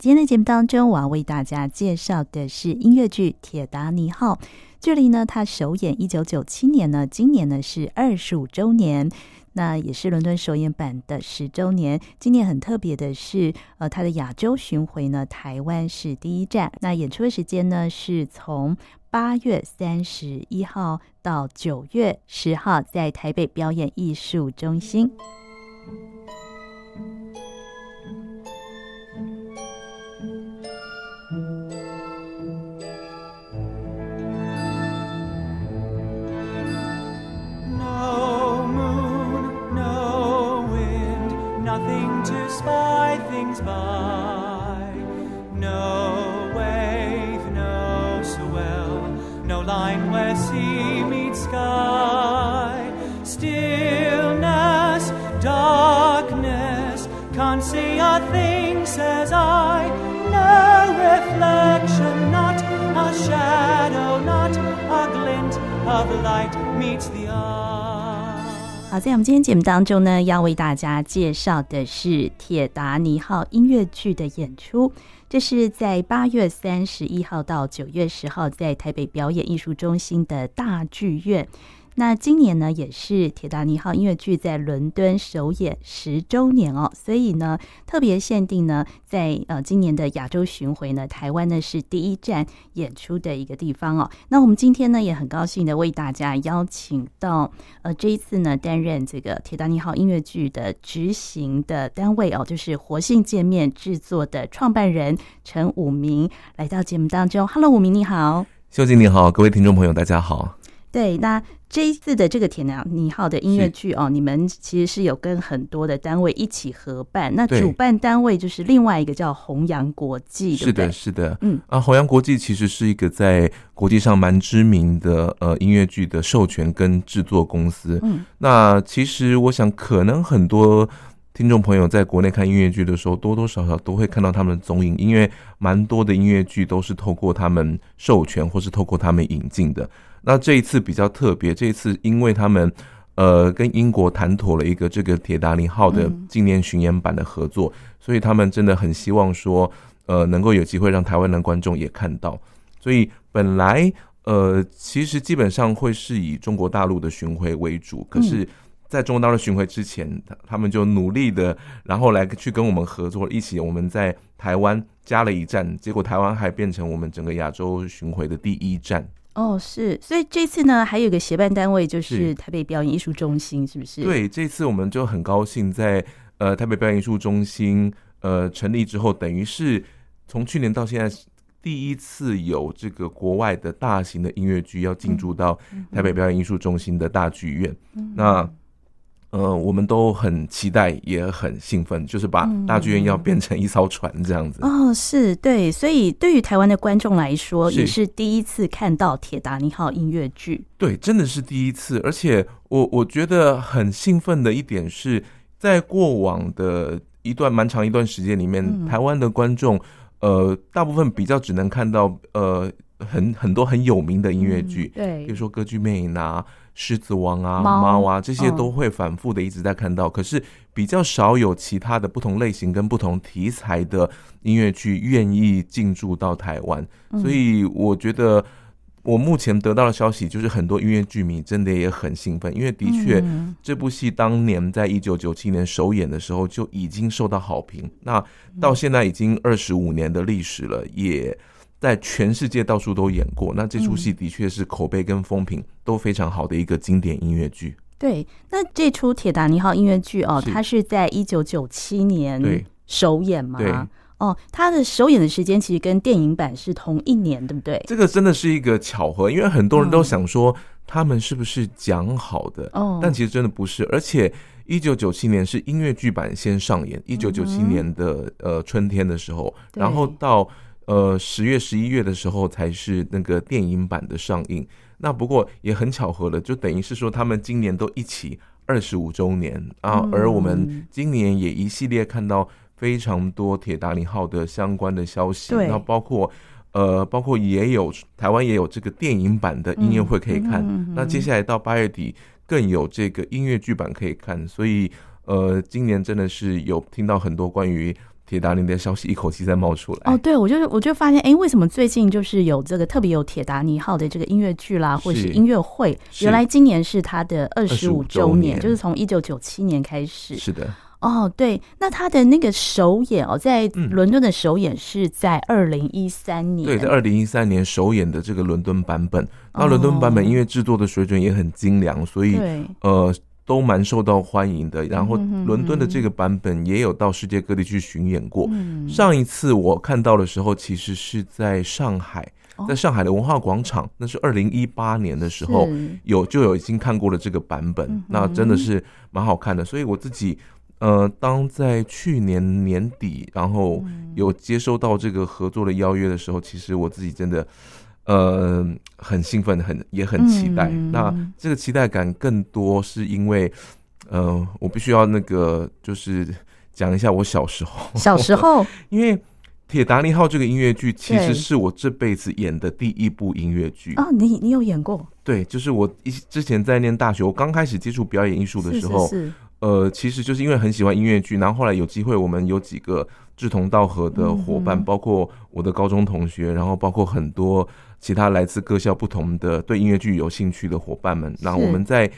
今天的节目当中，我要为大家介绍的是音乐剧《铁达尼号》。距离呢，它首演一九九七年呢，今年呢是二十五周年，那也是伦敦首演版的十周年。今年很特别的是，呃，它的亚洲巡回呢，台湾是第一站。那演出的时间呢，是从八月三十一号到九月十号，在台北表演艺术中心。by things by. No wave, no swell, no line where sea meets sky. Stillness, darkness, can't see a thing, says I. No reflection, not a shadow, not a glint of light meets the eye. 好，在我们今天节目当中呢，要为大家介绍的是《铁达尼号》音乐剧的演出。这是在八月三十一号到九月十号，在台北表演艺术中心的大剧院。那今年呢，也是《铁达尼号》音乐剧在伦敦首演十周年哦，所以呢，特别限定呢，在呃今年的亚洲巡回呢，台湾呢是第一站演出的一个地方哦。那我们今天呢，也很高兴的为大家邀请到呃这一次呢担任这个《铁达尼号》音乐剧的执行的单位哦，就是活性界面制作的创办人陈武明来到节目当中。Hello，武明你好，秀静你好，各位听众朋友大家好。对，那这一次的这个《铁达尼号》的音乐剧哦，你们其实是有跟很多的单位一起合办。那主办单位就是另外一个叫弘扬国际，是的，是的，嗯啊，弘扬国际其实是一个在国际上蛮知名的呃音乐剧的授权跟制作公司。嗯，那其实我想，可能很多听众朋友在国内看音乐剧的时候，多多少少都会看到他们的踪影，因为蛮多的音乐剧都是透过他们授权或是透过他们引进的。那这一次比较特别，这一次因为他们呃跟英国谈妥了一个这个铁达尼号的纪念巡演版的合作，嗯，所以他们真的很希望说呃能够有机会让台湾的观众也看到。所以本来呃其实基本上会是以中国大陆的巡回为主，可是在中国大陆巡回之前，他们就努力的然后来去跟我们合作，一起我们在台湾加了一站，结果台湾还变成我们整个亚洲巡回的第一站。哦，是，所以这次呢，还有一个协办单位就是。台北表演艺术中心，是不是？对，这次我们就很高兴在呃台北表演艺术中心呃成立之后，等于是从去年到现在第一次有这个国外的大型的音乐剧要进驻到台北表演艺术中心的大剧院，嗯、那。呃，我们都很期待，也很兴奋，就是把大剧院要变成一艘船这样子。嗯、哦，是对，所以对于台湾的观众来说，也是第一次看到《铁达尼号》音乐剧。对，真的是第一次，而且我我觉得很兴奋的一点是，在过往的一段蛮长一段时间里面，嗯、台湾的观众，呃，大部分比较只能看到呃很很多很有名的音乐剧，嗯、对，比如说《歌剧魅影》啊。狮子王啊，猫。啊，这些都会反复的一直在看到，哦，可是比较少有其他的不同类型跟不同题材的音乐剧愿意进驻到台湾，所以我觉得我目前得到的消息就是很多音乐剧迷真的也很兴奋，因为的确这部戏当年在一九九七年首演的时候就已经受到好评，那到现在已经二十五年的历史了，也。在全世界到处都演过，那这出戏的确是口碑跟风评都非常好的一个经典音乐剧。对，那这出《铁达尼号》音乐剧哦，它是在一九九七年首演吗？对，哦，它的首演的时间其实跟电影版是同一年，对不对？这个真的是一个巧合，因为很多人都想说他们是不是讲好的，哦，但其实真的不是。而且一九九七年是音乐剧版先上演，一九九七年的呃春天的时候，然后到。呃，十月、十一月的时候才是那个电影版的上映。那不过也很巧合了，就等于是说他们今年都一起二十五周年啊。而我们今年也一系列看到非常多铁达尼号的相关的消息，那包括呃，包括也有台湾也有这个电影版的音乐会可以看。那接下来到八月底更有这个音乐剧版可以看。所以呃，今年真的是有听到很多关于。铁达尼的消息一口气再冒出来。哦，对，我就我就发现，哎，为什么最近就是有这个特别有铁达尼号的这个音乐剧啦，或者是音乐会？原来今年是它的二十五周年，就是从一九九七年开始。是的。哦，对，那他的那个首演哦，在伦敦的首演是在二零一三年。对，在二零一三年首演的这个伦敦版本，那伦敦版本因为制作的水准也很精良，所以呃都蛮受到欢迎的。然后伦敦的这个版本也有到世界各地去巡演过。上一次我看到的时候，其实是在上海，在上海的文化广场，那是二零一八年的时候有就有已经看过了这个版本，那真的是蛮好看的。所以我自己。呃，当在去年年底，然后有接收到这个合作的邀约的时候，其实我自己真的，呃，很兴奋，很也很期待。那这个期待感更多是因为，呃，我必须要那个就是讲一下我小时候，小时候，因为《铁达尼号》这个音乐剧其实是我这辈子演的第一部音乐剧。哦，你你有演过？对，就是我一之前在念大学，我刚开始接触表演艺术的时候。是是是呃，其实就是因为很喜欢音乐剧，然后后来有机会，我们有几个志同道合的伙伴，包括我的高中同学，然后包括很多其他来自各校不同的对音乐剧有兴趣的伙伴们。然后我们在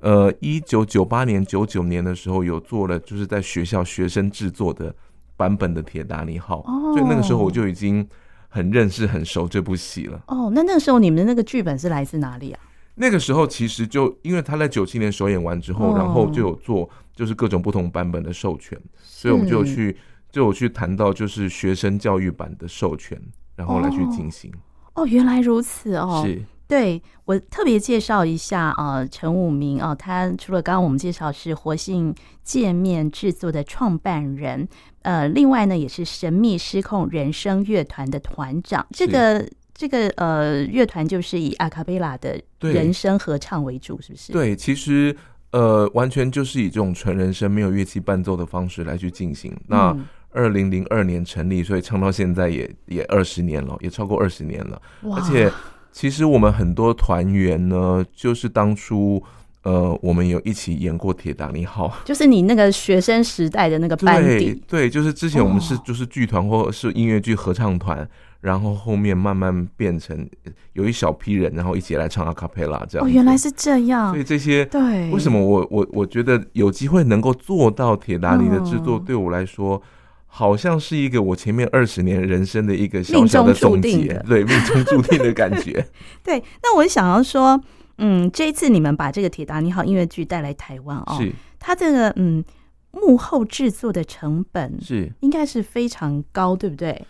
呃一九九八年、九九年的时候有做了，就是在学校学生制作的版本的《铁达尼号》，所以那个时候我就已经很认识、很熟这部戏了。哦，那那个时候你们的那个剧本是来自哪里啊？那个时候其实就因为他在九七年首演完之后，然后就有做就是各种不同版本的授权，所以我们就有去就有去谈到就是学生教育版的授权，然后来去进行。哦，原来如此哦。是，对，我特别介绍一下啊，陈武明啊，他除了刚刚我们介绍是活性界面制作的创办人，呃，另外呢也是神秘失控人声乐团的团长，这个。这个呃，乐团就是以阿卡贝拉的人声合唱为主，是不是？对，其实呃，完全就是以这种纯人声、没有乐器伴奏的方式来去进行。那二零零二年成立，所以唱到现在也也二十年了，也超过二十年了。而且其实我们很多团员呢，就是当初呃，我们有一起演过《铁达尼号》，就是你那个学生时代的那个班底。对，对，就是之前我们是就是剧团或是音乐剧合唱团。然后后面慢慢变成有一小批人，然后一起来唱阿卡贝拉这样。哦，原来是这样。所以这些对，为什么我我我觉得有机会能够做到铁达尼的制作，对我来说，好像是一个我前面二十年人生的一个小小的总结，对，命中注定的感觉。对，那我想要说，嗯，这一次你们把这个铁达尼号音乐剧带来台湾哦，是。它这个嗯幕后制作的成本是。应该是非常高，对不对？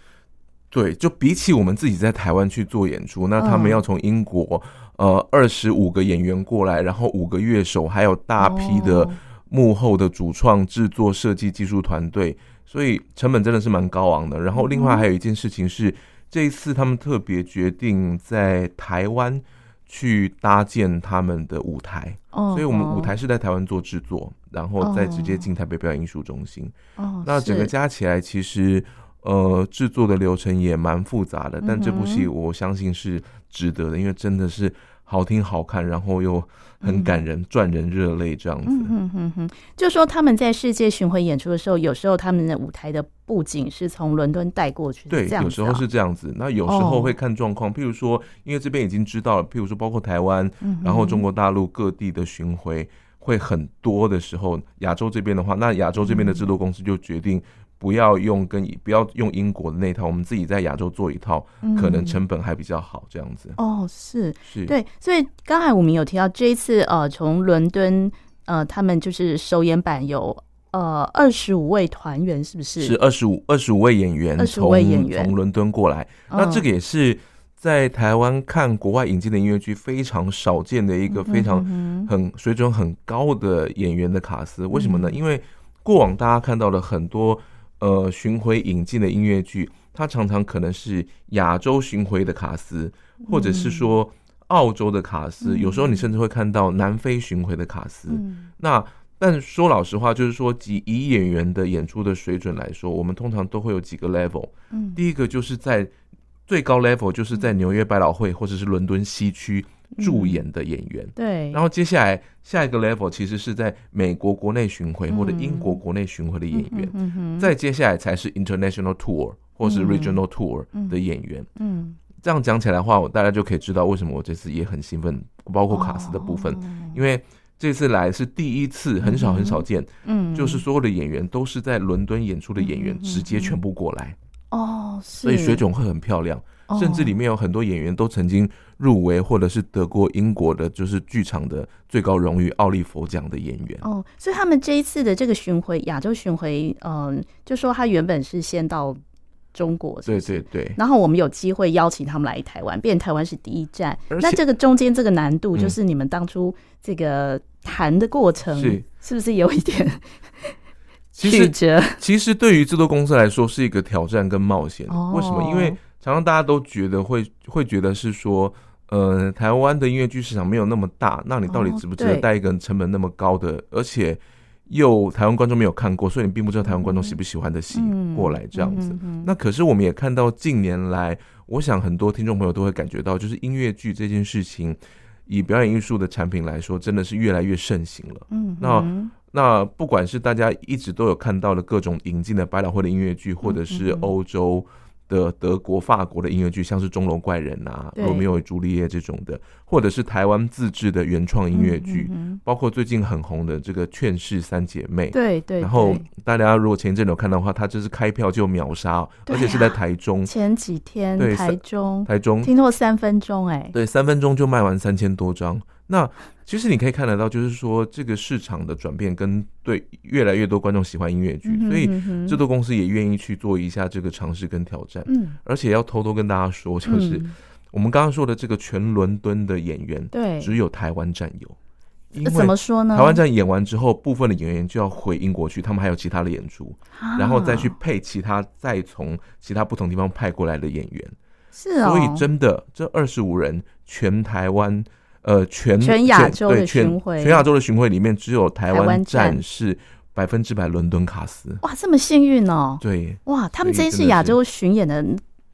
对，就比起我们自己在台湾去做演出，那他们要从英国，呃，二十五个演员过来，然后五个乐手，还有大批的幕后的主创、制作、设计、技术团队，所以成本真的是蛮高昂的。然后另外还有一件事情是，这一次他们特别决定在台湾去搭建他们的舞台，所以我们舞台是在台湾做制作，然后再直接进台北表演艺术中心。那整个加起来其实。呃，制作的流程也蛮复杂的，但这部戏我相信是值得的，因为真的是好听好看，然后又很感人，赚人热泪这样子。嗯哼哼哼，就说他们在世界巡回演出的时候，有时候他们的舞台的布景是从伦敦带过去的，对，有时候是这样子。那有时候会看状况，譬如说，因为这边已经知道了，譬如说包括台湾，然后中国大陆各地的巡回会很多的时候，亚洲这边的话，那亚洲这边的制作公司就决定。不要用跟不要用英国的那套，我们自己在亚洲做一套，可能成本还比较好，这样子。哦，是是，对，所以刚才我们有提到这一次，呃，从伦敦，呃，他们就是首演版有呃二十五位团员，是不是？是二十五二十五位演员，二十五位演员从伦敦过来。那这个也是在台湾看国外引进的音乐剧非常少见的一个非常很水准很高的演员的卡司。为什么呢？因为过往大家看到了很多。呃，巡回引进的音乐剧，它常常可能是亚洲巡回的卡司，或者是说澳洲的卡司，有时候你甚至会看到南非巡回的卡司。那但说老实话，就是说，以以演员的演出的水准来说，我们通常都会有几个 level。嗯。第一个就是在最高 level，就是在纽约百老汇或者是伦敦西区助演的演员。对。然后接下来下一个 level 其实是在美国国内巡回或者英国国内巡回的演员。嗯哼。再接下来才是 international tour 或是 regional tour 的演员。嗯。这样讲起来的话，我大家就可以知道为什么我这次也很兴奋，包括卡斯的部分，因为。这次来是第一次，很少很少见，嗯，就是所有的演员都是在伦敦演出的演员，直接全部过来，哦，所以水肿会很漂亮，甚至里面有很多演员都曾经入围或者是得过英国的，就是剧场的最高荣誉奥利佛奖的演员。哦，所以他们这一次的这个巡回亚洲巡回，嗯，就说他原本是先到。中国是是，对对对，然后我们有机会邀请他们来台湾，变成台湾是第一站。那这个中间这个难度，就是你们当初这个谈的过程，是是不是有一点曲折？其实对于制作公司来说，是一个挑战跟冒险。为什么？因为常常大家都觉得会会觉得是说，呃，台湾的音乐剧市场没有那么大，那你到底值不值得带一个成本那么高的，而且。又台湾观众没有看过，所以你并不知道台湾观众喜不喜欢的戏过来这样子。那可是我们也看到近年来，我想很多听众朋友都会感觉到，就是音乐剧这件事情，以表演艺术的产品来说，真的是越来越盛行了。嗯，那那不管是大家一直都有看到的各种引进的百老汇的音乐剧，或者是欧洲。的德国、法国的音乐剧，像是《钟楼怪人》啊，《罗密欧与朱丽叶》这种的，或者是台湾自制的原创音乐剧，嗯嗯、包括最近很红的这个《劝世三姐妹》。对对。然后大家如果前一阵有看到的话，它就是开票就秒杀，啊、而且是在台中。前几天对台中，台中听说三分钟哎、欸，对，三分钟就卖完三千多张。那其实你可以看得到，就是说这个市场的转变跟对越来越多观众喜欢音乐剧，所以制作公司也愿意去做一下这个尝试跟挑战。嗯，而且要偷偷跟大家说，就是我们刚刚说的这个全伦敦的演员，对，只有台湾占有。因为怎么说呢？台湾站演完之后，部分的演员就要回英国去，他们还有其他的演出，然后再去配其他再从其他不同地方派过来的演员。是啊，所以真的这二十五人全台湾。呃，全全亚洲的巡回，全亚洲的巡回里面只有台湾站是百分之百伦敦卡斯。哇，这么幸运哦！对，哇，他们这一次亚洲巡演的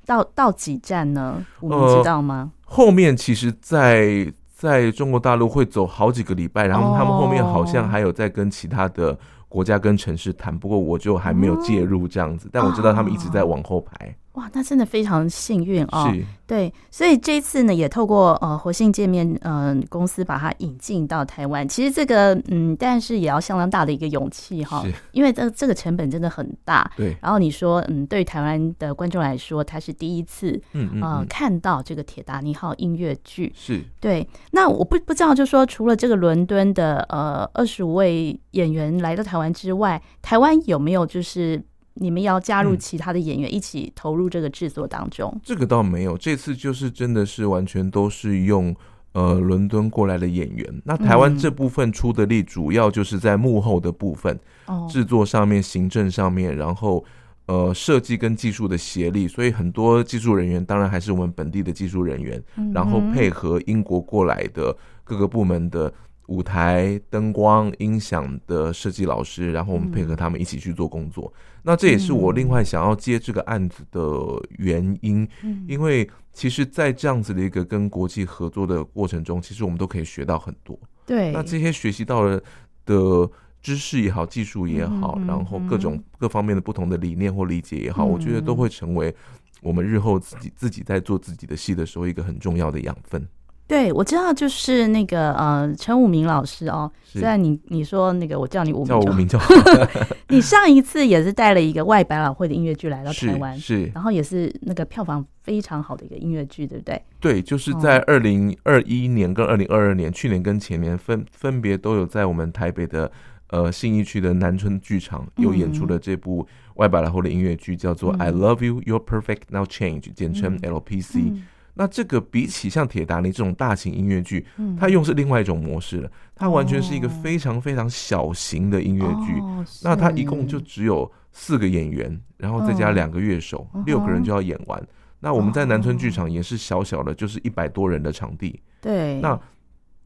到到几站呢？我们知道吗？呃、后面其实在，在在中国大陆会走好几个礼拜，然后他们后面好像还有在跟其他的国家跟城市谈，不过我就还没有介入这样子，但我知道他们一直在往后排。哇，那真的非常幸运哦！对，所以这一次呢，也透过呃活性界面嗯、呃、公司把它引进到台湾。其实这个嗯，但是也要相当大的一个勇气哈，是因为这这个成本真的很大。对，然后你说嗯，对台湾的观众来说，他是第一次嗯，嗯，嗯呃看到这个《铁达尼号》音乐剧，是对。那我不不知道，就说除了这个伦敦的呃二十五位演员来到台湾之外，台湾有没有就是？你们要加入其他的演员一起投入这个制作当中？嗯，这个倒没有，这次就是真的是完全都是用呃伦敦过来的演员。那台湾这部分出的力主要就是在幕后的部分，制作上面、行政上面，然后呃设计跟技术的协力，所以很多技术人员当然还是我们本地的技术人员，然后配合英国过来的各个部门的。舞台灯光音响的设计老师，然后我们配合他们一起去做工作。嗯、那这也是我另外想要接这个案子的原因，嗯、因为其实，在这样子的一个跟国际合作的过程中，其实我们都可以学到很多。对，那这些学习到了的知识也好，技术也好，嗯、然后各种各方面的不同的理念或理解也好，嗯、我觉得都会成为我们日后自己自己在做自己的戏的时候一个很重要的养分。对，我知道，就是那个呃，陈武明老师哦。虽然你你说那个，我叫你武明，叫武明就好。你上一次也是带了一个外百老汇的音乐剧来到台湾，是，然后也是那个票房非常好的一个音乐剧，对不对？对，就是在二零二一年跟二零二二年，去年跟前年分分别都有在我们台北的呃信义区的南村剧场有演出的这部外百老汇的音乐剧，叫做《I Love You, You're Perfect Now Change》，简称 LPC。嗯那这个比起像铁达尼这种大型音乐剧，嗯、它用是另外一种模式了。它完全是一个非常非常小型的音乐剧。哦、那它一共就只有四个演员，然后再加两个乐手，哦、六个人就要演完。哦、那我们在南村剧场也是小小的，就是一百多人的场地。对。那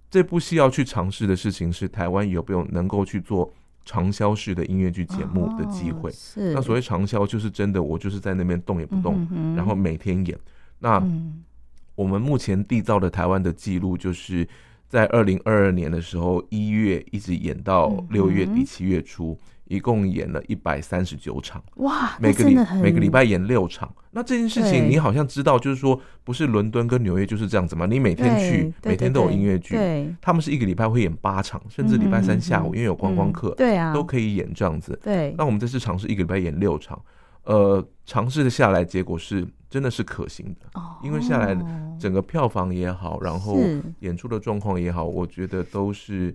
这部戏要去尝试的事情是，台湾有没有能够去做长销式的音乐剧节目的机会？哦、是。那所谓长销，就是真的，我就是在那边动也不动，然后每天演。那。嗯我们目前缔造的台湾的记录，就是在二零二二年的时候，一月一直演到六月底七月初。嗯一共演了一百三十九场，哇！每个礼每个礼拜演六场。那这件事情你好像知道，就是说不是伦敦跟纽约就是这样子吗？你每天去，每天都有音乐剧。对，他们是一个礼拜会演八场，甚至礼拜三下午因为有观光客，对啊，都可以演这样子。对，那我们这次尝试一个礼拜演六场，呃，尝试的下来结果是真的是可行的，因为下来整个票房也好，然后演出的状况也好，我觉得都是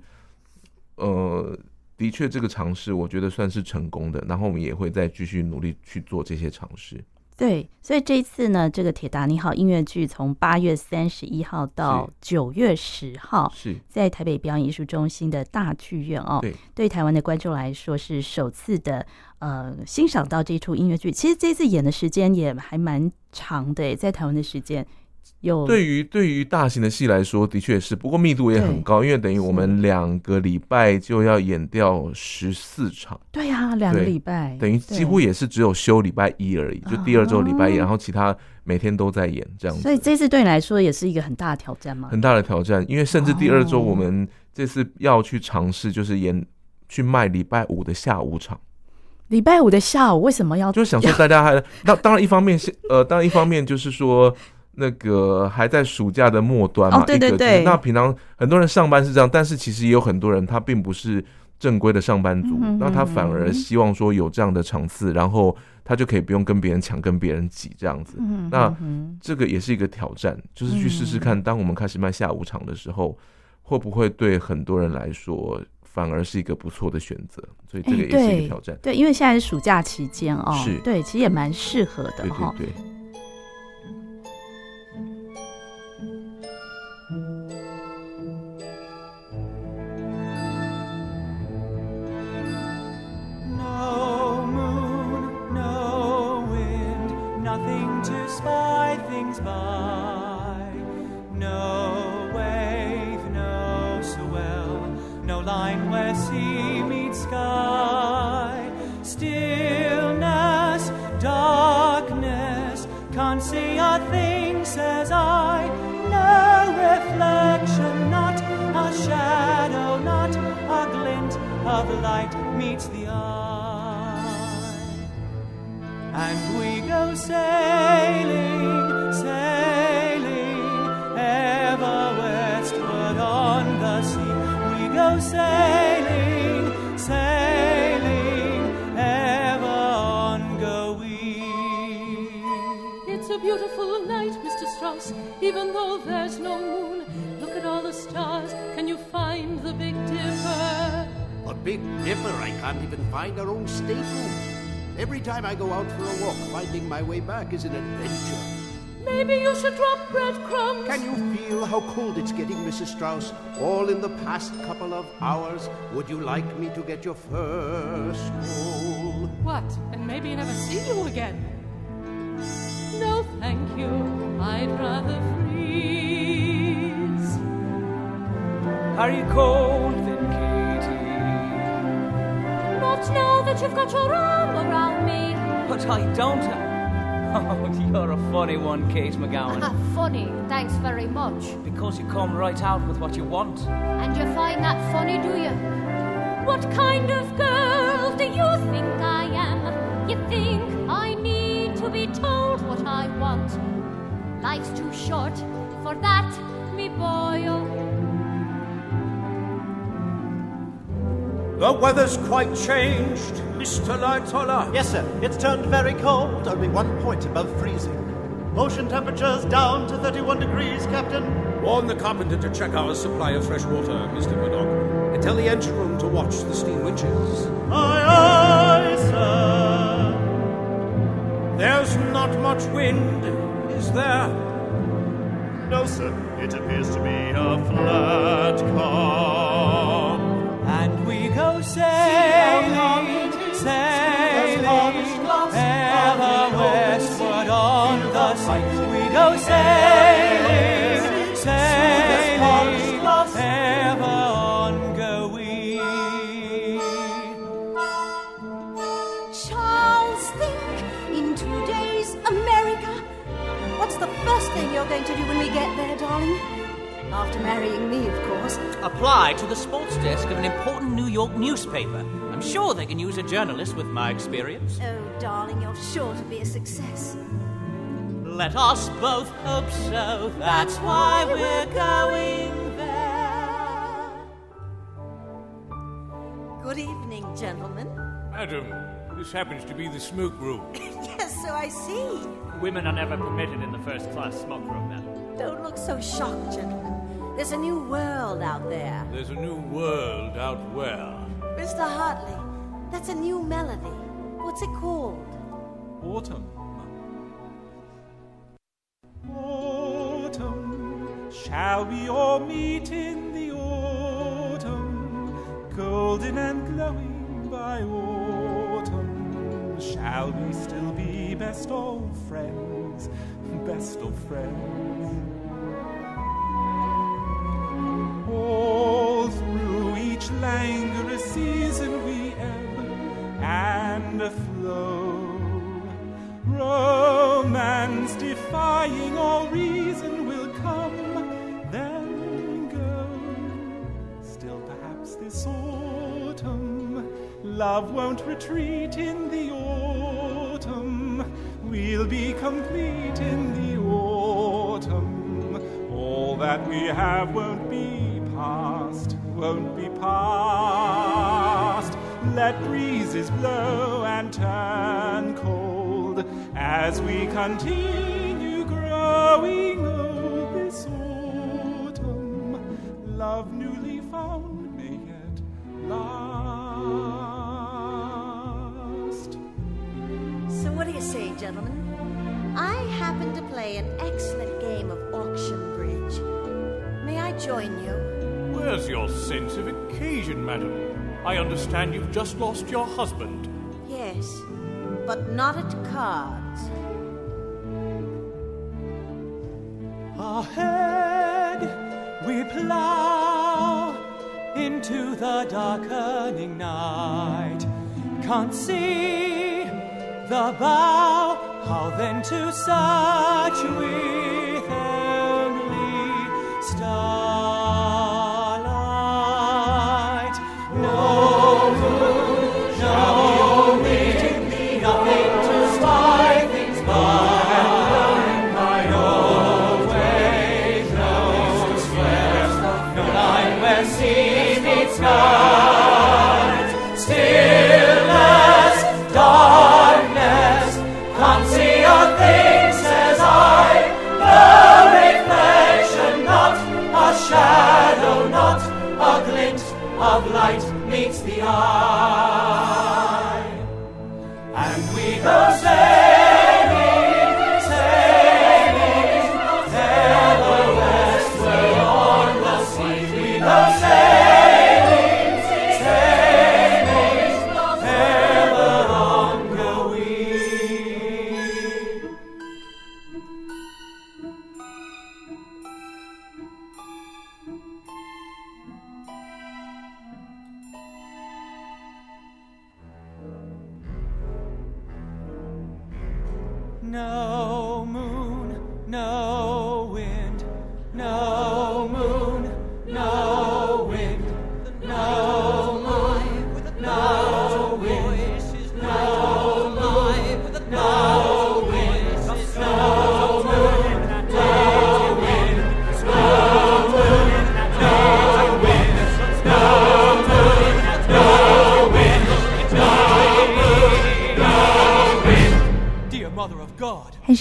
呃。的确，这个尝试我觉得算是成功的，然后我们也会再继续努力去做这些尝试。对，所以这一次呢，这个《铁达尼号》音乐剧从八月三十一号到九月十号，是在台北表演艺术中心的大剧院哦。对，对台湾的观众来说是首次的呃欣赏到这一出音乐剧。其实这次演的时间也还蛮长的，在台湾的时间。有对于对于大型的戏来说，的确是，不过密度也很高，因为等于我们两个礼拜就要演掉十四场。对呀、啊，两个礼拜，等于几乎也是只有休礼拜一而已，就第二周礼拜一，然后其他每天都在演这样子。所以这次对你来说也是一个很大的挑战吗？很大的挑战，因为甚至第二周我们这次要去尝试，就是演去卖礼拜五的下午场。礼拜五的下午为什么要？就想说大家还那当然一方面是呃，当然一方面就是说。那个还在暑假的末端嘛，哦、对对对，那平常很多人上班是这样，但是其实也有很多人他并不是正规的上班族，嗯、哼哼，那他反而希望说有这样的场次，然后他就可以不用跟别人抢，跟别人挤这样子。嗯、哼哼，那这个也是一个挑战，就是去试试看，当我们开始卖下午场的时候，会不会对很多人来说反而是一个不错的选择？所以这个也是一个挑战。对，对，因为现在是暑假期间哦，是对，其实也蛮适合的哈。对，对，对。Cold it's getting, Mrs. Strauss? All in the past couple of hours. Would you like me to get your first roll? What? And maybe never see you again? No, thank you. I'd rather freeze. Are you cold then, Katie? Not now that you've got your arm around me. But I don't. Oh, you're a funny one, Kate McGowan. funny, thanks very much. Because you come right out with what you want. And you find that funny, do you? What kind of girl do you think I am? You think I need to be told what I want? Life's too short for that, me boy. Oh. The weather's quite changed, Mr. Lightoller. Yes, sir. It's turned very cold, only one point above freezing. Ocean temperatures down to 31 degrees, Captain. Warn the carpenter to check our supply of fresh water, Mr. Murdoch. And tell the engine room to watch the steam winches. Aye, aye, sir. There's not much wind, is there? No, sir. It appears to be a flat calm And we go sailing, sailing, Apply to the sports desk of an important New York newspaper. I'm sure they can use a journalist with my experience. Oh, darling, you're sure to be a success. Let us both hope so. That's why we're going there. Good evening, gentlemen. Madam, this happens to be the smoke room. yes, so I see. Women are never permitted in the first class smoke room, madam. Don't look so shocked, gentlemen. There's a new world out there. There's a new world out where? Mr. Hartley, that's a new melody. What's it called? Autumn. Shall we all meet in the autumn, golden and glowing by autumn? Shall we still be best of friends, best of friends? Love won't retreat in the autumn. We'll be complete in the autumn. All that we have won't be past, won't be past. Let breezes blow and turn cold as we continue growing old this autumn. Love newly found may yet last. Say, gentlemen? I happen to play an excellent game of auction bridge. May I join you? Where's your sense of occasion, madam? I understand you've just lost your husband. Yes, but not at cards. Ahead we plow into the darkening night. Can't see the bow, how then to search with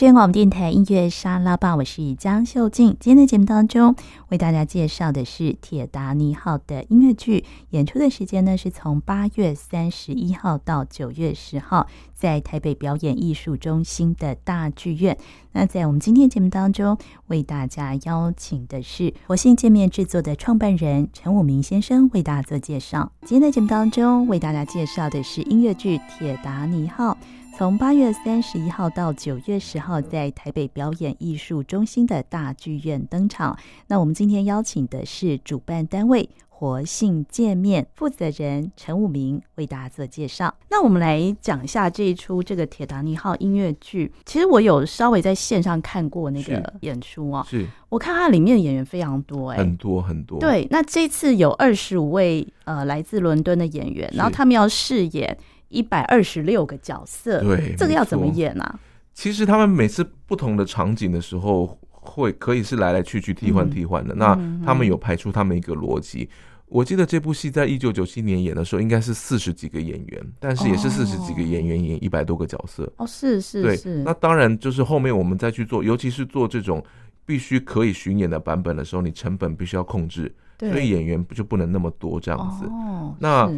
God. 汉声广播电台音乐沙拉吧，我是江秀静。今天的节目当中，为大家介绍的是《铁达尼号》的音乐剧，演出的时间呢是从八月三十一号到九月十号，在台北表演艺术中心的大剧院。那在我们今天节目当中，为大家邀请的是活性见面制作的创办人陈武明先生，为大家做介绍。今天的节目当中，为大家介绍的是音乐剧《铁达尼号》。从八月三十一号到九月十号，在台北表演艺术中心的大剧院登场。那我们今天邀请的是主办单位活性见面负责人陈武明为大家做介绍。那我们来讲一下这一出这个《铁达尼号》音乐剧。其实我有稍微在线上看过那个演出啊，是我看它里面的演员非常多，欸，哎，很多很多。对，那这次有二十五位呃来自伦敦的演员，然后他们要饰演一百二十六个角色。对，这个要怎么演啊？其实他们每次不同的场景的时候，会可以是来来去去替换替换的。嗯、那他们有排出他们一个逻辑。我记得这部戏在一九九七年演的时候，应该是四十几个演员，但是也是四十几个演员演一百多个角色。哦，是是对是。那当然就是后面我们再去做，尤其是做这种必须可以巡演的版本的时候，你成本必须要控制，所以演员不就不能那么多这样子。哦，那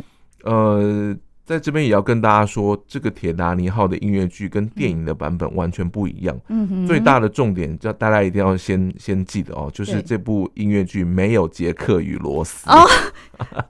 呃。在这边也要跟大家说，这个《铁达尼号》的音乐剧跟电影的版本完全不一样。嗯哼，最大的重点，叫大家一定要先先记得哦，就是这部音乐剧没有杰克与罗斯。哦，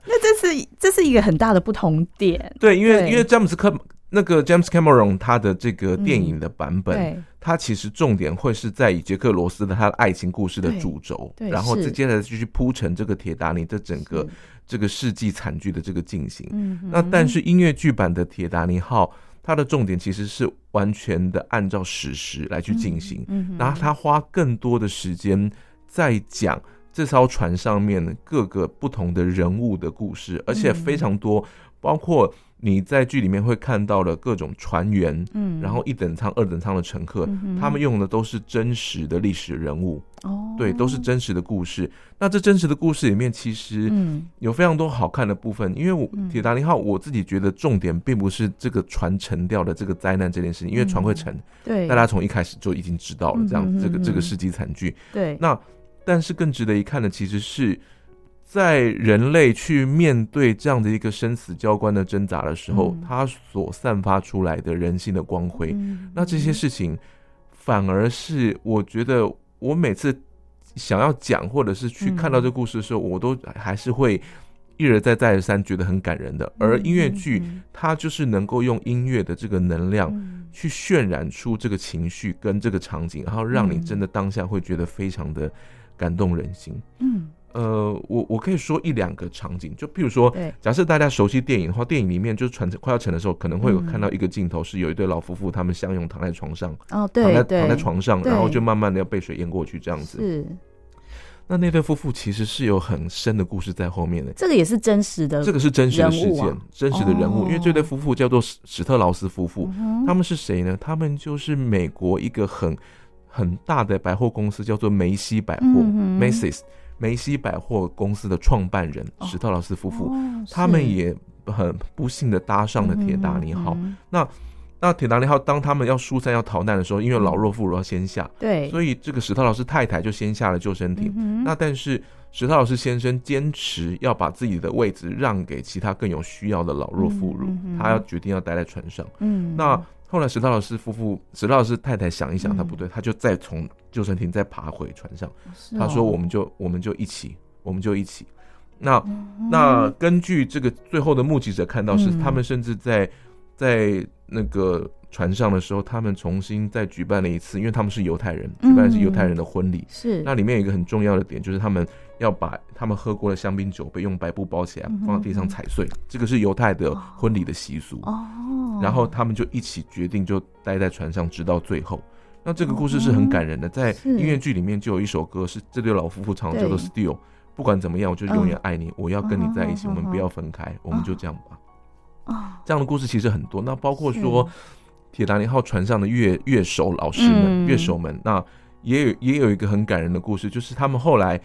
那这是这是一个很大的不同点。对，因为因为詹姆斯科那个 James Cameron 他的这个电影的版本，他其实重点会是在以杰克罗斯的他的爱情故事的主轴，然后接着继续铺陈这个铁达尼的整个。这个世纪惨剧的这个进行，嗯，那但是音乐剧版的《铁达尼号》，它的重点其实是完全的按照史实来去进行，嗯，然后他花更多的时间在讲这艘船上面各个不同的人物的故事，而且非常多，包括。你在剧里面会看到的各种船员，嗯，然后一等舱、二等舱的乘客，嗯，他们用的都是真实的历史人物，哦，对，都是真实的故事。那这真实的故事里面，其实有非常多好看的部分。嗯，因为我铁达尼号，我自己觉得重点并不是这个船沉掉的这个灾难这件事情，因为船会沉，对，大家从一开始就已经知道了这样这个这个世纪惨剧，对。那但是更值得一看的其实是。在人类去面对这样的一个生死交关的挣扎的时候，他所散发出来的人性的光辉，那这些事情反而是我觉得我每次想要讲或者是去看到这故事的时候，我都还是会一而再再而三觉得很感人的。而音乐剧它就是能够用音乐的这个能量去渲染出这个情绪跟这个场景，然后让你真的当下会觉得非常的感动人心。嗯。呃，我我可以说一两个场景，就譬如说，假设大家熟悉电影的话，电影里面就是船快要沉的时候，可能会有看到一个镜头，是有一对老夫妇，他们相拥躺在床上，哦，对，躺在躺在床上，然后就慢慢的要被水淹过去这样子。是，那那对夫妇其实是有很深的故事在后面的。这个也是真实的，这个是真实的事件，真实的人物。因为这对夫妇叫做史史特劳斯夫妇，他们是谁呢？他们就是美国一个很很大的百货公司，叫做梅西百货 （Macy's）。梅西百货公司的创办人史特劳斯夫妇，哦，他们也很不幸的搭上了铁达尼号。那那铁达尼号当他们要疏散要逃难的时候，因为老弱妇孺要先下，对，所以这个史特劳斯太太就先下了救生艇。嗯、那但是史特劳斯先生坚持要把自己的位置让给其他更有需要的老弱妇孺，嗯，他要决定要待在船上。嗯，那。后来石涛老师夫妇，石涛老师太太想一想，他不对，他就再从救生艇再爬回船上。他说：“我们就我们就一起，我们就一起。”那那根据这个最后的目击者看到是，他们甚至在在那个船上的时候，他们重新再举办了一次，因为他们是犹太人，举办的是犹太人的婚礼。是那里面有一个很重要的点，就是他们要把他们喝过的香槟酒杯用白布包起来，放到地上踩碎。这个是犹太的婚礼的习俗。哦。然后他们就一起决定，就待在船上直到最后。那这个故事是很感人的，在音乐剧里面就有一首歌是这对老夫妇唱的，叫做《Still》。不管怎么样，我就永远爱你，我要跟你在一起，我们不要分开，我们就这样吧。这样的故事其实很多。那包括说铁达尼号船上的乐乐手老师们、乐手们，那也有也有一个很感人的故事，就是他们后来。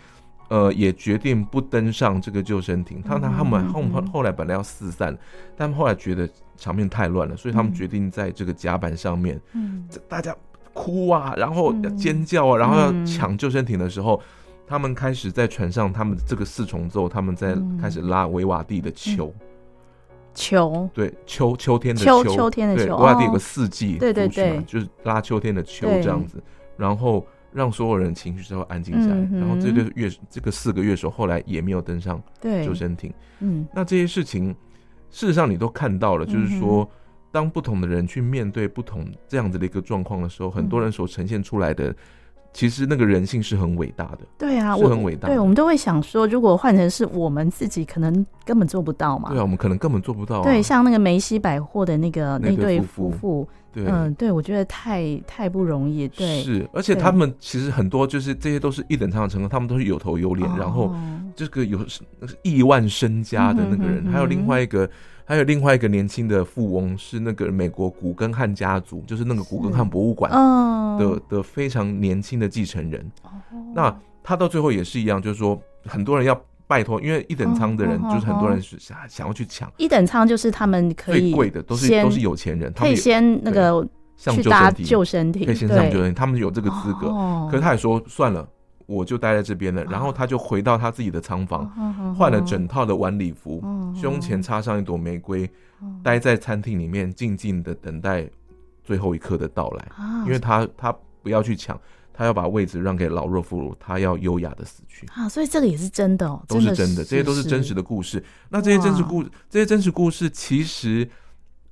呃，也决定不登上这个救生艇。他他他们后后来本来要四散，但后来觉得场面太乱了，所以他们决定在这个甲板上面，嗯，大家哭啊，然后尖叫啊，然后要抢救生艇的时候，他们开始在船上，他们这个四重奏，他们在开始拉维瓦蒂的秋，秋，对，秋秋天的秋，秋。天的秋，维瓦蒂有个四季，对对对，就是拉秋天的秋这样子，然后。让所有人情绪稍微安静下来，嗯，然后这对乐这个四个乐手后来也没有登上救生艇。嗯，那这些事情事实上你都看到了，嗯，就是说，当不同的人去面对不同这样子的一个状况的时候，嗯，很多人所呈现出来的其实那个人性是很伟大的，对啊，是很伟大的。对，我们都会想说，如果换成是我们自己，可能根本做不到嘛。对啊，我们可能根本做不到啊。对，像那个梅西百货的那个那对夫妇，对，嗯，对，我觉得太太不容易。对，是，而且他们其实很多就是这些都是一等舱的乘客，他们都是有头有脸，然后这个有亿万身家的那个人，还有另外一个。还有另外一个年轻的富翁，是那个美国古根汉家族，就是那个古根汉博物馆的、哦、的非常年轻的继承人。哦、那他到最后也是一样，就是说很多人要拜托，因为一等舱的人就是很多人是想想要去抢。一等舱就是他们可以最贵的，都是都是有钱人，他们可以先那个去搭救生艇，可以先上救生艇，他们有这个资格。哦、可是他也说算了。我就待在这边了，然后他就回到他自己的仓房，换了整套的晚礼服，胸前插上一朵玫瑰，待在餐厅里面静静的等待最后一刻的到来。因为他他不要去抢，他要把位置让给老弱妇孺，他要优雅的死去。啊，所以这个也是真的哦，都是真的，这些都是真实的故事。那这些真实故这些真实故事其实。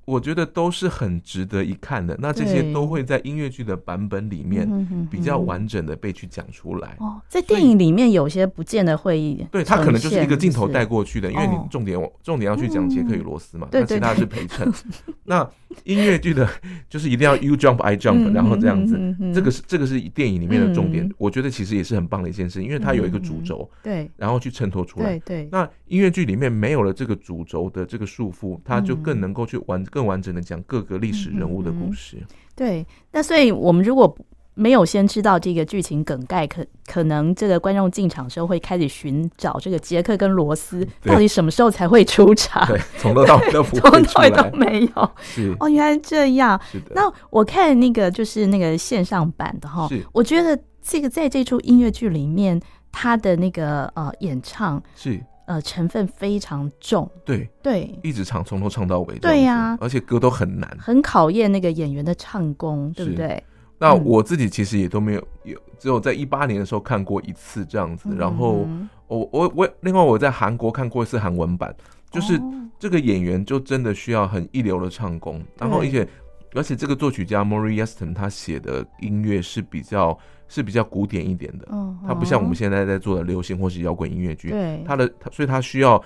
我觉得都是很值得一看的，那这些都会在音乐剧的版本里面比较完整的被去讲出来。哦，在电影里面有些不见得会，对，他可能就是一个镜头带过去的，因为你重点重点要去讲杰克与罗斯嘛，那其他是陪衬。那音乐剧的就是一定要 you jump I jump，然后这样子，这个是这个是电影里面的重点。我觉得其实也是很棒的一件事，因为它有一个主轴，对，然后去衬托出来。对，那音乐剧里面没有了这个主轴的这个束缚，它就更能够去完。更完整的讲各个历史人物的故事。嗯嗯、对，那所以我们如果没有先知道这个剧情梗概，可可能这个观众进场的时候会开始寻找这个杰克跟罗斯到底什么时候才会出场？对，从头到尾都不会 从头到尾都没有。是哦，原来这样。是的。那我看那个就是那个线上版的哈，我觉得这个在这出音乐剧里面，他的那个呃演唱是。呃，成分非常重，对对，一直唱，从头唱到尾，对呀，而且歌都很难，很考验那个演员的唱功，对不对？那我自己其实也都没有有，只有在一八年的时候看过一次这样子，然后我我我，另外我在韩国看过一次韩文版，就是这个演员就真的需要很一流的唱功，然后而且而且这个作曲家 Maury Yeston 他写的音乐是比较。是比较古典一点的，他不像我们现在在做的流行或是摇滚音乐剧，对它的，所以他需要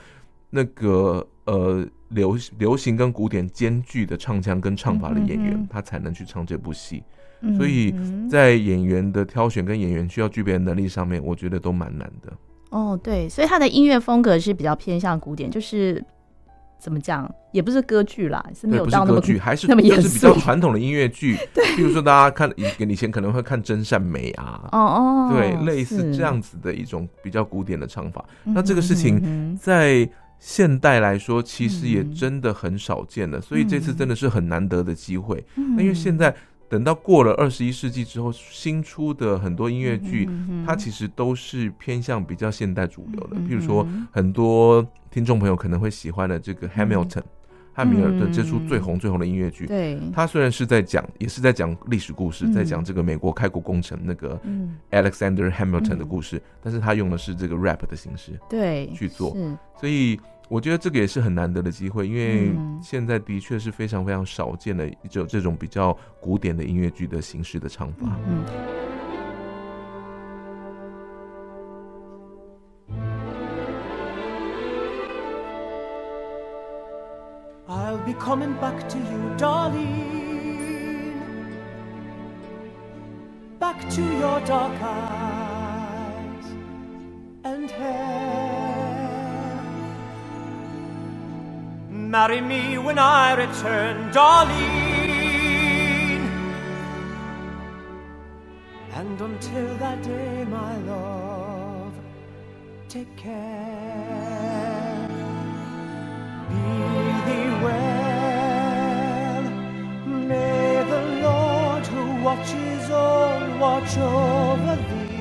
那个呃流流行跟古典兼具的唱腔跟唱法的演员，他才能去唱这部戏。所以在演员的挑选跟演员需要具备的能力上面，我觉得都蛮难的。哦，对，所以他的音乐风格是比较偏向古典，就是。怎么讲，也不是歌剧啦，是没有到那么歌剧，还是 就是比较传统的音乐剧。对，比如说大家看以以前可能会看真善美啊，哦哦，对，类似这样子的一种比较古典的唱法。那这个事情在现代来说，其实也真的很少见了，所以这次真的是很难得的机会。那因为现在。等到过了二十一世纪之后，新出的很多音乐剧，它其实都是偏向比较现代主流的。嗯、譬如说，很多听众朋友可能会喜欢的这个《Hamilton》汉密尔顿这出最红最红的音乐剧，对，他虽然是在讲，也是在讲历史故事，嗯、在讲这个美国开国功臣那个 Alexander Hamilton 的故事，嗯、但是他用的是这个 rap 的形式，对，去做，所以。我觉得这个也是很难得的机会，因为现在的确是非常非常少见的，就这种比较古典的音乐剧的形式的唱法。嗯。Be coming back to you, darling, back to your dark eyes and hair. Marry me when I return, darling. And until that day, my love, take care. Over thee.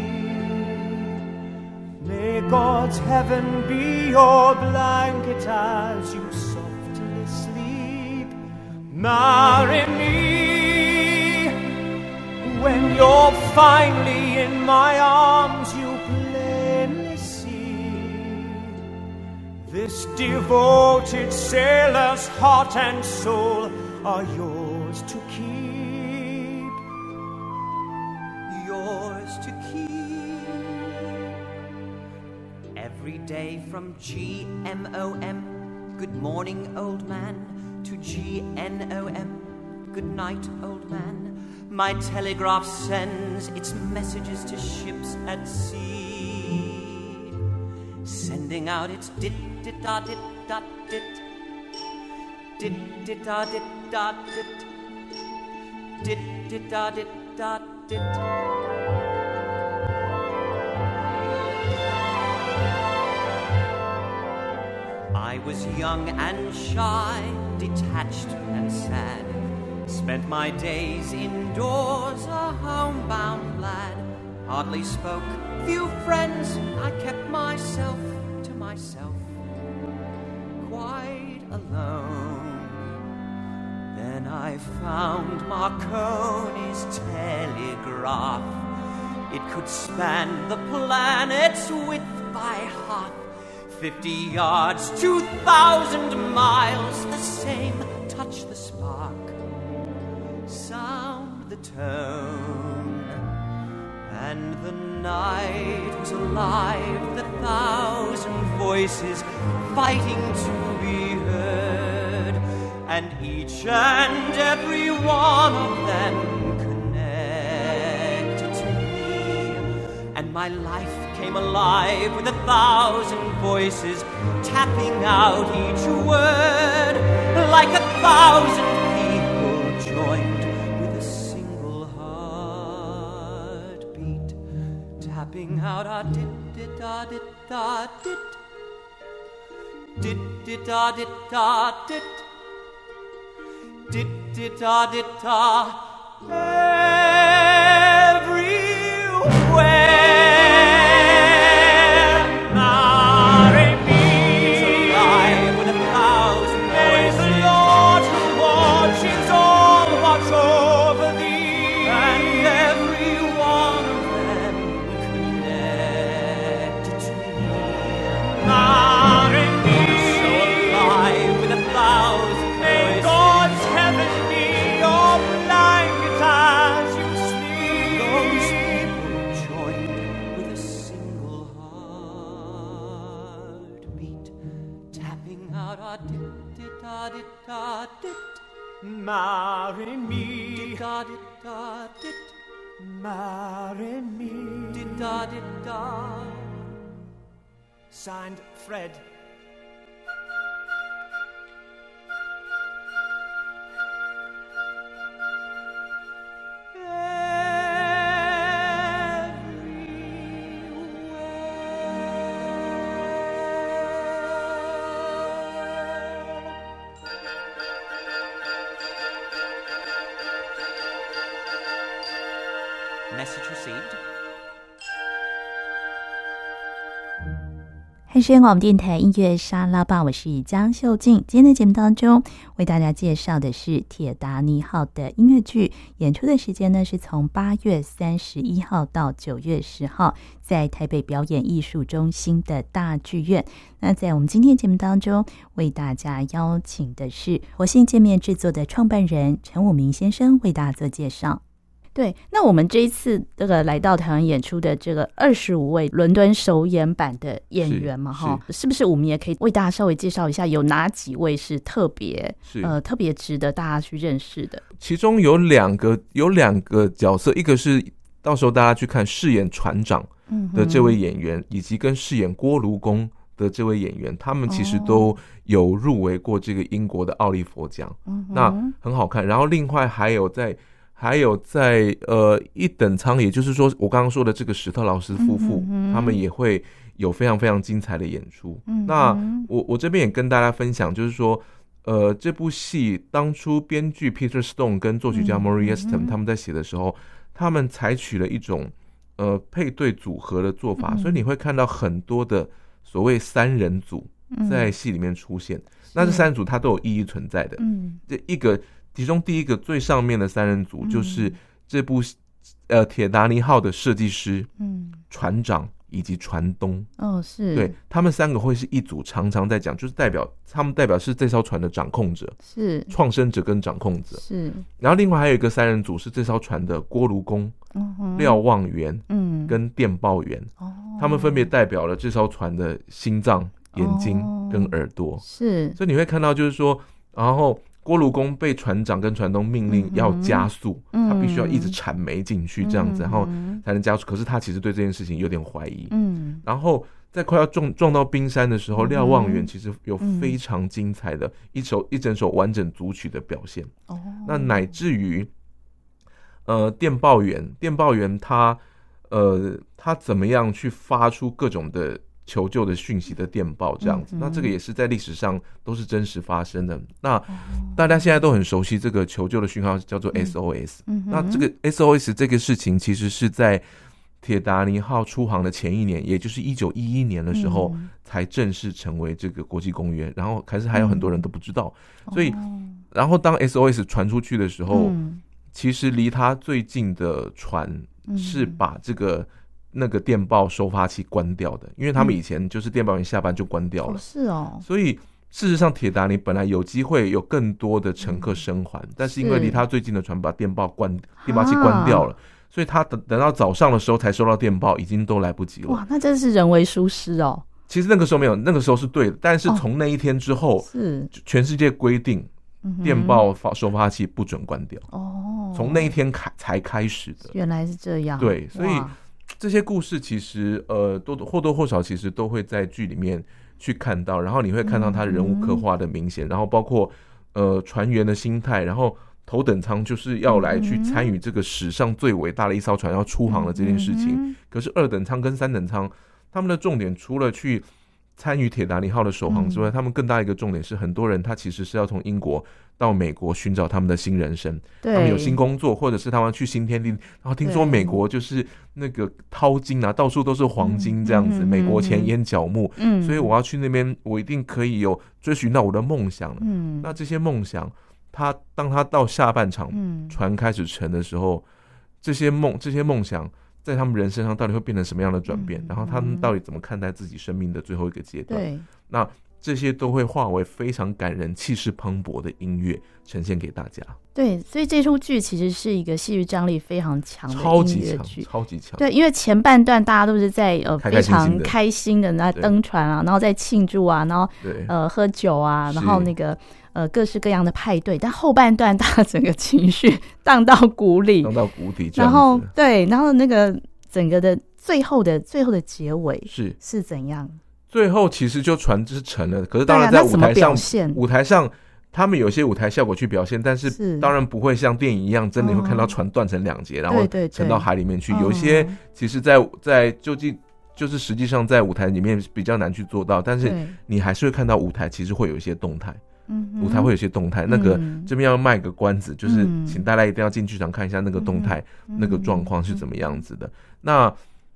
May God's heaven be your blanket as you softly sleep. Marry me when you're finally in my arms. You plainly see this devoted sailor's heart and soul are yours from G-M-O-M, good morning, old man, to G-N-O-M, good night, old man. My telegraph sends its messages to ships at sea, sending out its dit dit da dit da dit dit dit da dit da dit dit dit da dit da dit. I was young and shy, detached and sad. Spent my days indoors, a homebound lad. Hardly spoke, few friends, I kept myself to myself, quite alone. Then I found Marconi's telegraph. It could span the planet's width by half. Fifty yards, two thousand miles, the same. Touch the spark, sound the tone, and the night was alive. The thousand voices fighting to be heard, and each and every one of them connected to me, and my life came alive with a thousand voices tapping out each word like a thousand people joined with a single heartbeat tapping out our dit dit da dit da dit. Dit dit da dit da dit. Dit dit da dit da Signed, Fred. 汉声广播电台音乐沙拉吧，我是江秀静。今天的节目当中，为大家介绍的是《铁达尼号》的音乐剧，演出的时间呢是从八月三十一号到九月十号，在台北表演艺术中心的大剧院。那在我们今天节目当中，为大家邀请的是活性见面制作的创办人陈武明先生，为大家做介绍。对，那我们这一次这个来到台湾演出的这个二十五位伦敦首演版的演员嘛，哈，是不是我们也可以为大家稍微介绍一下，有哪几位是特别是呃特别值得大家去认识的？其中有两个有两个角色，一个是到时候大家去看饰演船长的这位演员，以及跟饰演锅炉工的这位演员，他们其实都有入围过这个英国的奥利佛奖，那很好看。然后另外还有在。还有在呃一等舱，也就是说我刚刚说的这个史特劳斯夫妇，嗯、他们也会有非常非常精彩的演出。嗯、那我我这边也跟大家分享，就是说呃这部戏当初编剧 Peter Stone 跟作曲家 Maury Yeston 他们在写的时候，他们采取了一种呃配对组合的做法，嗯、所以你会看到很多的所谓三人组在戏里面出现。嗯、那这三人组它都有意义存在的。嗯，这一个。其中第一个最上面的三人组就是这部呃铁达尼号的设计师、嗯，船长以及船东。哦，是，对他们三个会是一组，常常在讲，就是代表他们代表是这艘船的掌控者，是创生者跟掌控者。是，然后另外还有一个三人组是这艘船的锅炉工、瞭望员，嗯，跟电报员。哦，他们分别代表了这艘船的心脏、眼睛跟耳朵。哦、是，所以你会看到，就是说，然后锅炉工被船长跟船东命令要加速，嗯、他必须要一直铲煤进去这样子，嗯、然后才能加速。可是他其实对这件事情有点怀疑。嗯，然后在快要撞撞到冰山的时候，瞭、嗯、望远其实有非常精彩的一首、嗯、一整首完整组曲的表现。哦，那乃至于。呃，电报员，电报员他，呃，他怎么样去发出各种的求救的讯息的电报这样子？嗯嗯、那这个也是在历史上都是真实发生的。那大家现在都很熟悉这个求救的讯号叫做 SOS。嗯，那这个 SOS 这个事情其实是在铁达尼号出航的前一年，也就是一九一一年的时候才正式成为这个国际公约。然后还是还有很多人都不知道，嗯、所以，然后当 SOS 传出去的时候。嗯其实离他最近的船是把这个那个电报收发器关掉的，因为他们以前就是电报员下班就关掉了。是哦。所以事实上，铁达尼本来有机会有更多的乘客生还，但是因为离他最近的船把电报关电报器关掉了，所以他等等到早上的时候才收到电报，已经都来不及了。哇，那真是人为疏失哦。其实那个时候没有，那个时候是对的，但是从那一天之后，是全世界规定。电报发收发器不准关掉哦，从那一天开才开始的。原来是这样。对，所以这些故事其实呃多或多或少其实都会在剧里面去看到，然后你会看到他人物刻画的明显，然后包括呃船员的心态，然后头等舱就是要来去参与这个史上最伟大的一艘船要出航的这件事情，可是二等舱跟三等舱他们的重点除了去。参与铁达尼号的首航之外，嗯、他们更大一个重点是，很多人他其实是要从英国到美国寻找他们的新人生，他们有新工作，或者是他们去新天地。然后听说美国就是那个淘金啊，到处都是黄金这样子，嗯、美国钱淹脚目。嗯，所以我要去那边，我一定可以有追寻到我的梦想。嗯，那这些梦想，他当他到下半场，船开始沉的时候，这些梦，这些梦想。在他们人身上到底会变成什么样的转变？嗯、然后他们到底怎么看待自己生命的最后一个阶段？那这些都会化为非常感人、气势磅礴的音乐呈现给大家。对，所以这出剧其实是一个戏剧张力非常强的音乐剧，超级强，超级强。对，因为前半段大家都是在呃非常开心的那登船啊，然后在庆祝啊，然后呃喝酒啊，然后那个。呃，各式各样的派对，但后半段大家整个情绪荡到谷底，荡到谷底。然后对，然后那个整个的最后的最后的结尾是是怎样？最后其实就船只沉了，可是当然在舞台上，啊、舞台上他们有些舞台效果去表现，但是当然不会像电影一样，真的会看到船断成两截，嗯、然后沉到海里面去。对对对，有些其实在，在在究竟就是实际上在舞台里面比较难去做到，但是你还是会看到舞台其实会有一些动态。嗯，舞台会有些动态，嗯、那个这边要卖个关子，嗯、就是请大家一定要进剧场看一下那个动态，嗯、那个状况是怎么样子的。嗯、那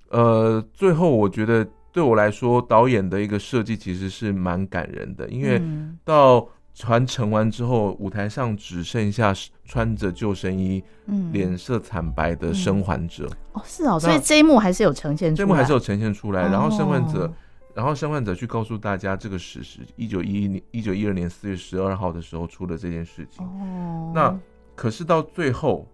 呃，最后我觉得对我来说，导演的一个设计其实是蛮感人的，因为到船沉完之后，舞台上只剩下穿着救生衣、嗯、脸色惨白的生还者。哦，是哦，所以这一幕还是有呈现出来，这一幕还是有呈现出来，然后生还者。然后，生还者去告诉大家这个事实：一九一一年、一九一二年四月十二号的时候出了这件事情。哦。那可是到最后，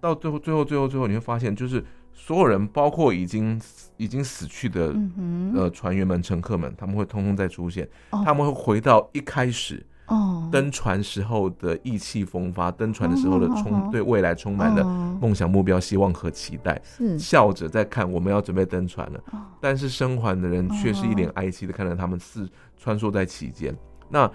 到最后、最后、最后、最后，你会发现，就是所有人，包括已经已经死去的、嗯、呃船员们、乘客们，他们会通通再出现，哦、他们会回到一开始。哦，登船时候的意气风发，登船的时候的充对未来充满了梦想、目标、希望和期待，是笑着在看我们要准备登船了。但是生还的人却是一脸哀戚的看着他们四穿梭在其间。那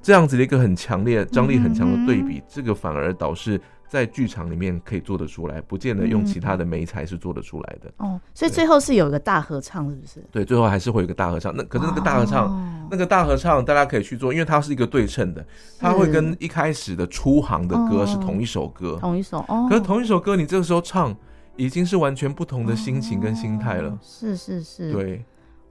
这样子的一个很强烈、张力很强的对比，这个反而导致。在剧场里面可以做得出来，不见得用其他的媒材是做得出来的。哦，所以最后是有一个大合唱，是不是？对，最后还是会有一个大合唱。那可是那个大合唱，哦、那个大合唱大家可以去做，因为它是一个对称的，它会跟一开始的出行的歌是同一首歌，同一首。哦，可是同一首歌，你这个时候唱，已经是完全不同的心情跟心态了。哦、是是是，对，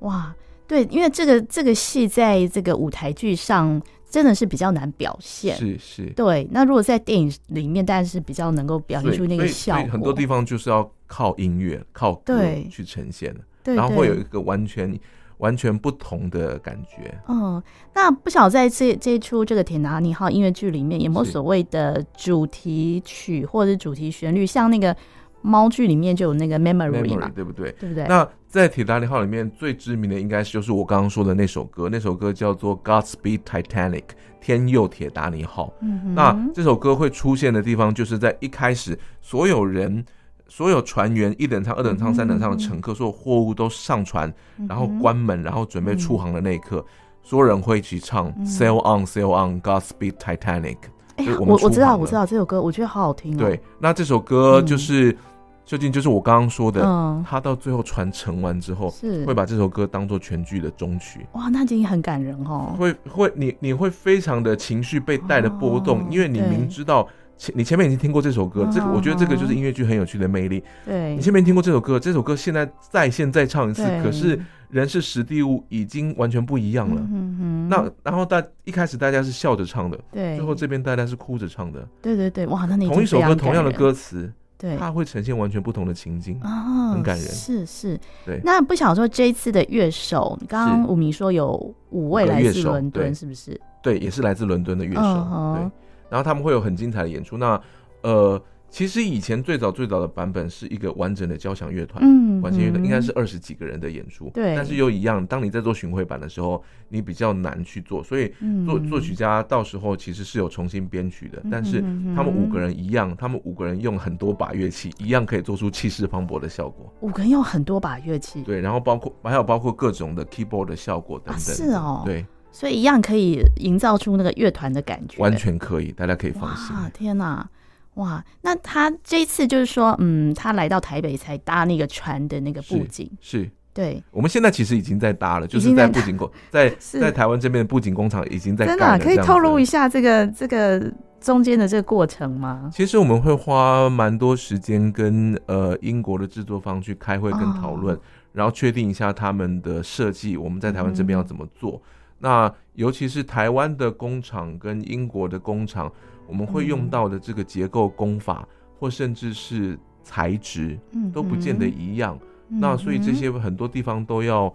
哇，对，因为这个这个戏在这个舞台剧上。真的是比较难表现，是是，对。那如果在电影里面，但是比较能够表现出那个效果。很多地方就是要靠音乐、靠歌去呈现的，然后会有一个完全完全不同的感觉。嗯，那不晓得在这这一出这个《铁达尼号》音乐剧里面，有没有所谓的主题曲或者是主题旋律，像那个猫剧里面就有那个 memory 嘛，对不对？对不对？那在《铁达尼号》里面最知名的应该是就是我刚刚说的那首歌，那首歌叫做《Godspeed Titanic》，天佑铁达尼号。嗯，那这首歌会出现的地方，就是在一开始，所有人、所有船员、一等舱、二等舱、三等舱的乘客，所有货物都上船，然后关门，然后准备出航的那一刻，所有人会一起唱 “Sail on, Sail on, Godspeed Titanic”。哎，我我知道，我知道这首歌，我觉得好好听。对，那这首歌就是。究竟就是我刚刚说的，嗯，他到最后传承完之后，是会把这首歌当做全剧的终曲。哇，那已经很感人哦。会会，你你会非常的情绪被带的波动，哦，因为你明知道前你前面已经听过这首歌，哦，这个我觉得这个就是音乐剧很有趣的魅力。对，你前面听过这首歌，这首歌现在再现再唱一次，可是人是实地物已经完全不一样了。嗯哼，那然后大一开始大家是笑着唱的，对，最后这边大家是哭着唱的。对对对，哇，那你同一首歌同样的歌词。对，它会呈现完全不同的情境，哦，很感人。是是，对。那不想说这一次的乐手，刚刚武明说有五位来自伦敦，是不是？对，也是来自伦敦的乐手。嗯，对，然后他们会有很精彩的演出。那呃。其实以前最早最早的版本是一个完整的交响乐团，嗯，完整乐团应该是二十几个人的演出，对。但是又一样，当你在做巡回版的时候，你比较难去做，所以作作曲家到时候其实是有重新编曲的。但是他们五个人一样，他们五个人用很多把乐器，一样可以做出气势磅礴的效果。五个人用很多把乐器，对，然后包括还有包括各种的 keyboard 的效果等等。是哦，对，所以一样可以营造出那个乐团的感觉，完全可以，大家可以放心。啊，天哪！哇，那他这一次就是说，嗯，他来到台北才搭那个船的那个布景，是，是对。我们现在其实已经在搭了，就是在布景工，在 在，在台湾这边的布景工厂已经在了。真的、啊、可以透露一下这个这个中间的这个过程吗？其实我们会花蛮多时间跟呃英国的制作方去开会跟讨论，哦、然后确定一下他们的设计，我们在台湾这边要怎么做。嗯、那尤其是台湾的工厂跟英国的工厂。我们会用到的这个结构工法，或甚至是材质，都不见得一样。那所以这些很多地方都要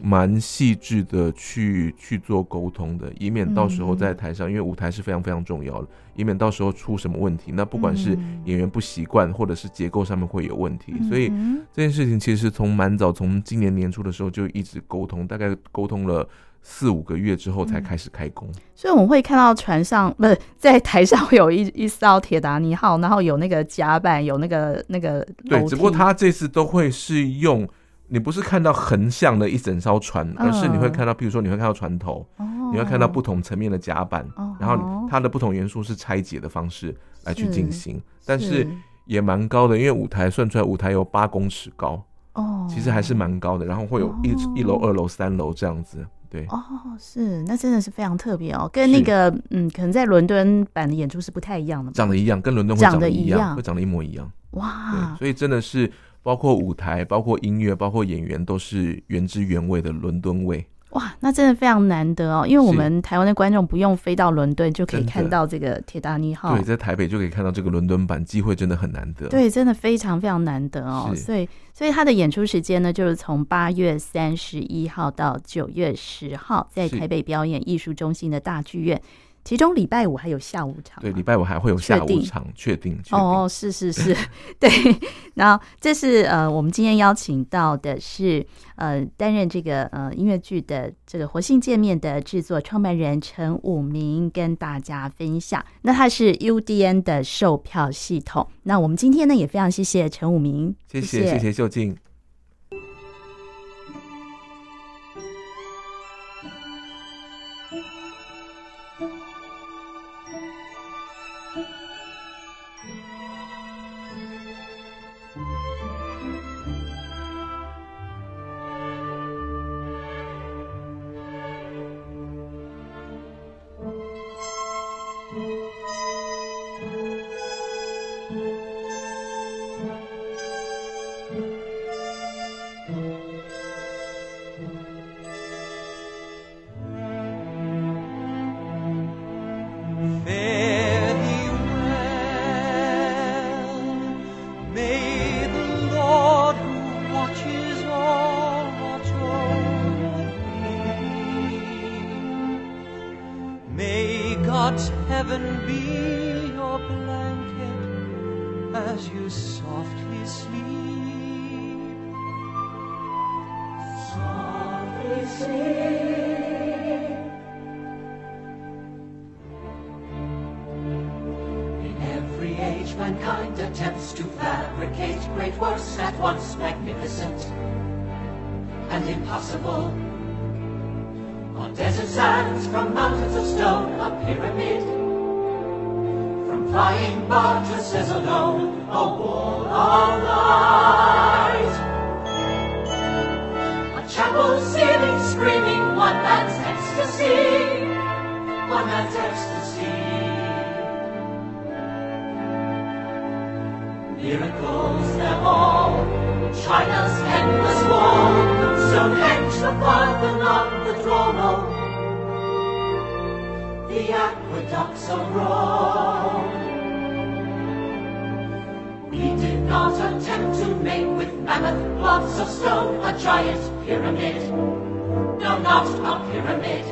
蛮细致的去去做沟通的，以免到时候在台上，因为舞台是非常非常重要的，以免到时候出什么问题。那不管是演员不习惯，或者是结构上面会有问题。所以这件事情其实从蛮早，从今年年初的时候就一直沟通，大概沟通了。四五个月之后才开始开工，嗯，所以我们会看到船上 不是在台上会有一 一艘铁达尼号，然后有那个甲板，有那个那个对，只不过他这次都会是用你不是看到横向的一整艘船，而是你会看到，譬如说你会看到船头，嗯，你会看到不同层面的甲板，哦，然后它的不同元素是拆解的方式来去进行，是但是也蛮高的，因为舞台算出来舞台有八公尺高哦，其实还是蛮高的，然后会有一，哦，一楼、二楼、三楼这样子。对哦，是，那真的是非常特别哦，跟那个嗯，可能在伦敦版的演出是不太一样的，长得一样，跟伦敦会长得一样，会长得一模一样。哇，所以真的是包括舞台、包括音乐、包括演员，都是原汁原味的伦敦味。哇，那真的非常难得哦，因为我们台湾的观众不用飞到伦敦就可以看到这个铁达尼号，对，在台北就可以看到这个伦敦版，机会真的很难得。对，真的非常非常难得哦，所以所以他的演出时间呢，就是从八月三十一号到九月十号，在台北表演艺术中心的大剧院。其中礼拜五还有下午场，对，礼拜五还会有下午场，确定，确定哦，是是是，对。然后这是呃，我们今天邀请到的是呃，担任这个呃音乐剧的这个活性界面的制作创办人陈武明，跟大家分享。那他是 UDN 的售票系统。那我们今天呢也非常谢谢陈武明，谢谢谢谢秀静。Desert sands, from mountains of stone, a pyramid. From flying buttresses alone, a wall of light. A chapel ceiling screaming one man's ecstasy, one man's ecstasy. Miracles they're all, China's endless wall, Stonehenge the Parthenon, the The aqueducts of Rome. We did not attempt to make with mammoth blocks of stone a giant pyramid. No, not a pyramid.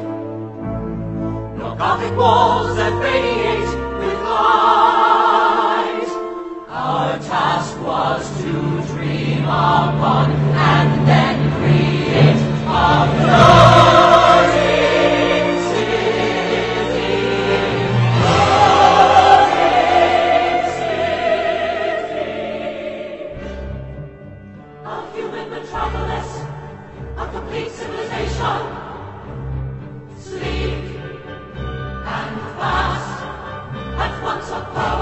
Nor Gothic walls that radiate with light. Our task was to dream upon and then create a floating upon